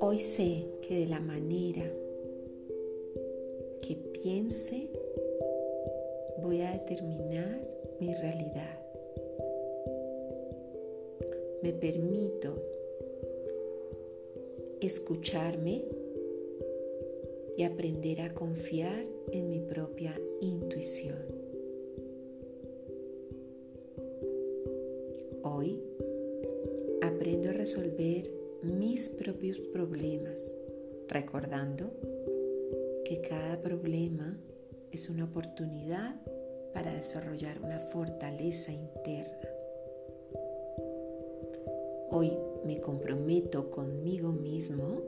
Hoy sé que de la manera que piense voy a determinar mi realidad. Me permito escucharme y aprender a confiar en mi propia intuición. Hoy aprendo a resolver mis propios problemas, recordando que cada problema es una oportunidad para desarrollar una fortaleza interna. Hoy me comprometo conmigo mismo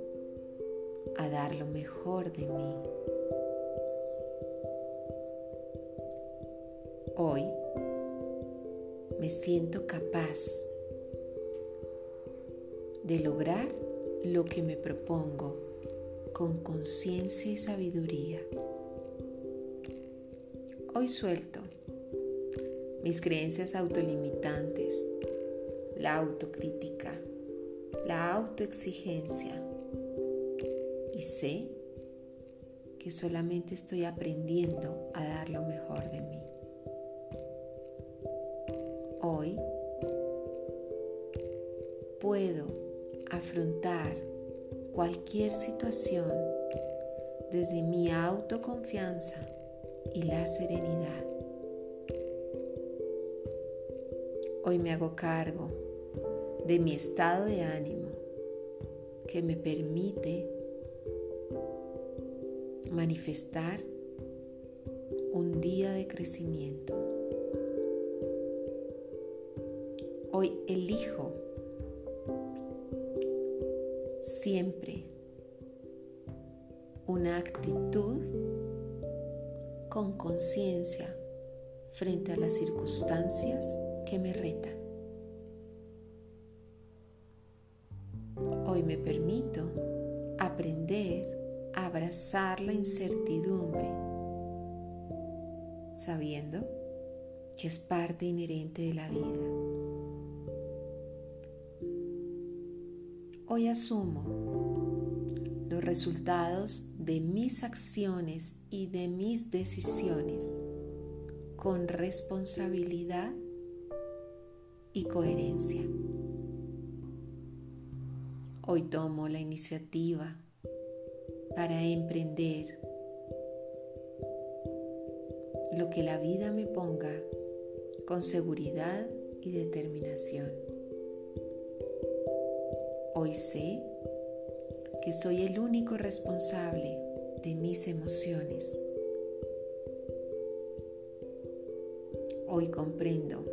a dar lo mejor de mí. Hoy me siento capaz de lograr lo que me propongo con conciencia y sabiduría. Hoy suelto mis creencias autolimitantes, la autocrítica, la autoexigencia y sé que solamente estoy aprendiendo a dar lo mejor de mí. Hoy puedo afrontar cualquier situación desde mi autoconfianza y la serenidad. Hoy me hago cargo de mi estado de ánimo que me permite manifestar un día de crecimiento. Hoy elijo siempre una actitud con conciencia frente a las circunstancias que me retan. Hoy me permito aprender a abrazar la incertidumbre, sabiendo que es parte inherente de la vida. Hoy asumo los resultados de mis acciones y de mis decisiones con responsabilidad y coherencia. Hoy tomo la iniciativa para emprender lo que la vida me ponga con seguridad y determinación. Hoy sé que soy el único responsable de mis emociones. Hoy comprendo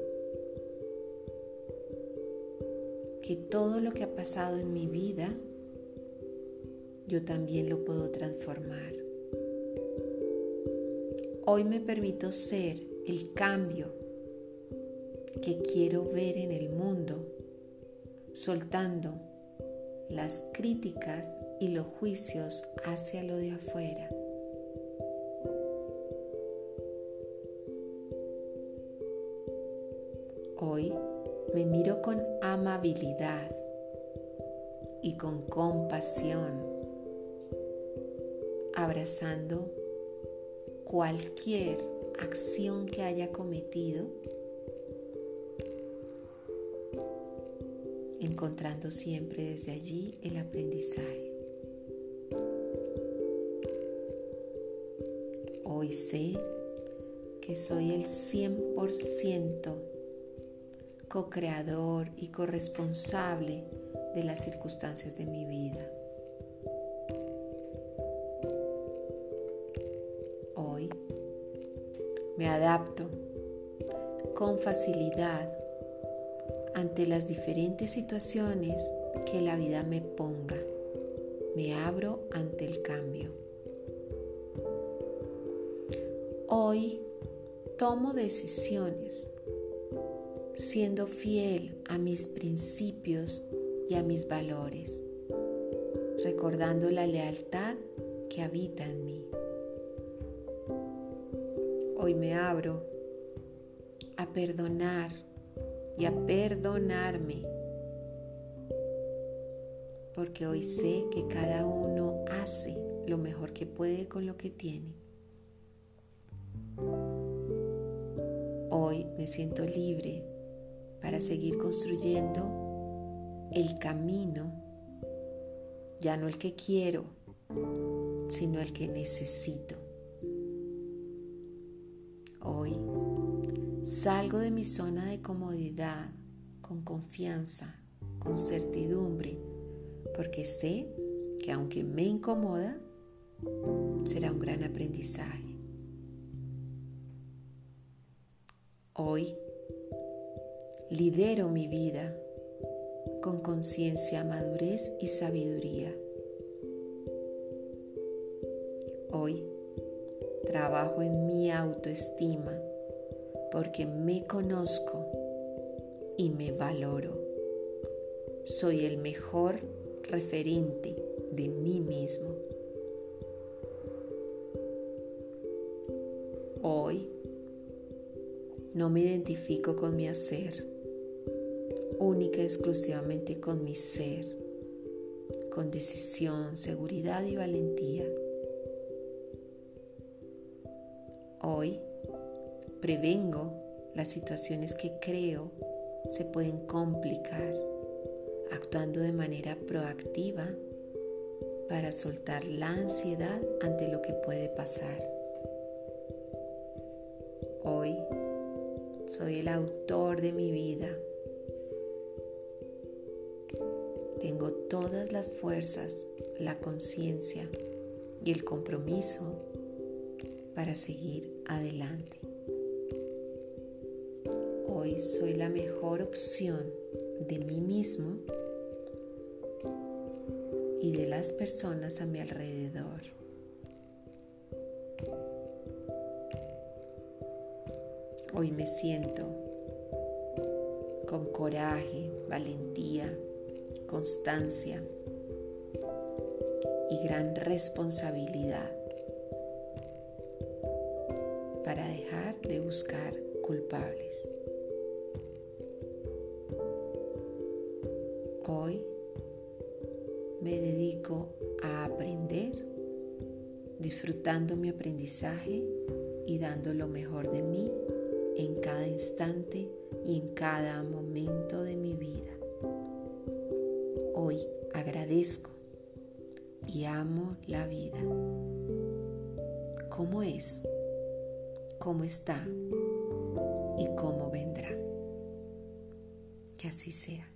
que todo lo que ha pasado en mi vida, yo también lo puedo transformar. Hoy me permito ser el cambio que quiero ver en el mundo, soltando las críticas y los juicios hacia lo de afuera. Hoy me miro con amabilidad y con compasión, abrazando cualquier acción que haya cometido, encontrando siempre desde allí el aprendizaje. Hoy sé que soy el 100% co-creador y corresponsable de las circunstancias de mi vida. Hoy me adapto con facilidad ante las diferentes situaciones que la vida me ponga. Me abro ante el cambio. Hoy tomo decisiones siendo fiel a mis principios y a mis valores, recordando la lealtad que habita en mí. Hoy me abro a perdonar y a perdonarme. Porque hoy sé que cada uno hace lo mejor que puede con lo que tiene. Hoy me siento libre para seguir construyendo el camino, ya no el que quiero, sino el que necesito. Salgo de mi zona de comodidad con confianza, con certidumbre, porque sé que aunque me incomoda, será un gran aprendizaje. Hoy lidero mi vida con conciencia, madurez y sabiduría. Hoy trabajo en mi autoestima porque me conozco y me valoro. Soy el mejor referente de mí mismo. Hoy no me identifico con mi hacer, única y exclusivamente con mi ser, con decisión, seguridad y valentía. Hoy prevengo las situaciones que creo se pueden complicar, actuando de manera proactiva para soltar la ansiedad ante lo que puede pasar. Hoy soy el autor de mi vida. Tengo todas las fuerzas, la conciencia y el compromiso para seguir adelante. Hoy soy la mejor opción de mí mismo y de las personas a mi alrededor. Hoy me siento con coraje, valentía, constancia y gran responsabilidad para dejar de buscar culpables. Hoy me dedico a aprender, disfrutando mi aprendizaje y dando lo mejor de mí en cada instante y en cada momento de mi vida. Hoy agradezco y amo la vida. ¿Cómo es? ¿Cómo está? ¿Y cómo vendrá? Que así sea.